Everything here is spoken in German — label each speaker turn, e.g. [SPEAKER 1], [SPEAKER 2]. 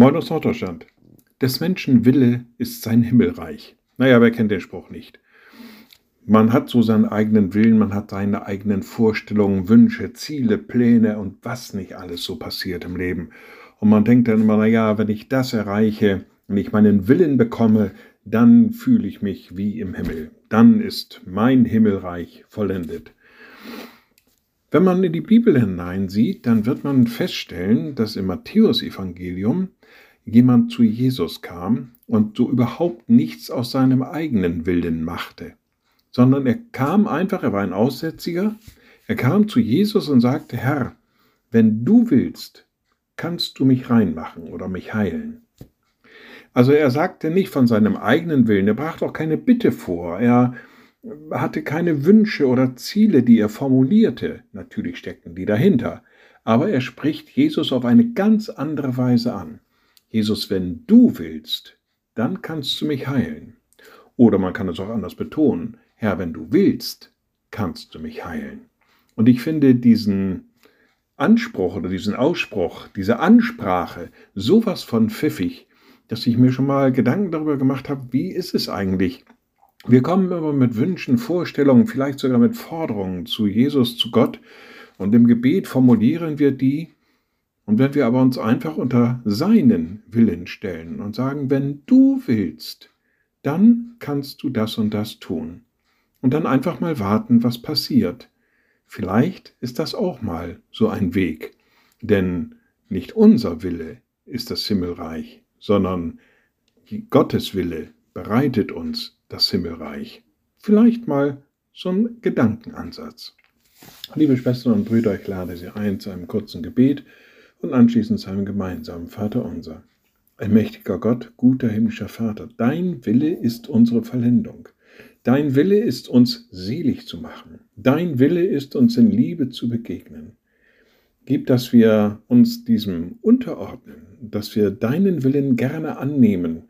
[SPEAKER 1] Moin aus Norddeutschland. Des Menschen Wille ist sein Himmelreich. Naja, wer kennt den Spruch nicht? Man hat so seinen eigenen Willen, man hat seine eigenen Vorstellungen, Wünsche, Ziele, Pläne und was nicht alles so passiert im Leben. Und man denkt dann immer, naja, wenn ich das erreiche, wenn ich meinen Willen bekomme, dann fühle ich mich wie im Himmel. Dann ist mein Himmelreich vollendet. Wenn man in die Bibel hineinsieht, dann wird man feststellen, dass im Matthäusevangelium jemand zu Jesus kam und so überhaupt nichts aus seinem eigenen Willen machte, sondern er kam einfach, er war ein Aussätziger, er kam zu Jesus und sagte, Herr, wenn du willst, kannst du mich reinmachen oder mich heilen. Also er sagte nicht von seinem eigenen Willen, er brachte auch keine Bitte vor, er hatte keine Wünsche oder Ziele, die er formulierte, natürlich steckten die dahinter, aber er spricht Jesus auf eine ganz andere Weise an. Jesus, wenn du willst, dann kannst du mich heilen. Oder man kann es auch anders betonen, Herr, wenn du willst, kannst du mich heilen. Und ich finde diesen Anspruch oder diesen Ausspruch, diese Ansprache sowas von pfiffig, dass ich mir schon mal Gedanken darüber gemacht habe, wie ist es eigentlich? Wir kommen immer mit Wünschen, Vorstellungen, vielleicht sogar mit Forderungen zu Jesus, zu Gott und im Gebet formulieren wir die und wenn wir aber uns einfach unter seinen Willen stellen und sagen, wenn du willst, dann kannst du das und das tun. Und dann einfach mal warten, was passiert. Vielleicht ist das auch mal so ein Weg. Denn nicht unser Wille ist das Himmelreich, sondern Gottes Wille bereitet uns das Himmelreich. Vielleicht mal so ein Gedankenansatz. Liebe Schwestern und Brüder, ich lade Sie ein zu einem kurzen Gebet und anschließend zu einem gemeinsamen Vater unser. Allmächtiger Gott, guter himmlischer Vater, dein Wille ist unsere Vollendung. Dein Wille ist uns selig zu machen. Dein Wille ist uns in Liebe zu begegnen. Gib, dass wir uns diesem unterordnen, dass wir deinen Willen gerne annehmen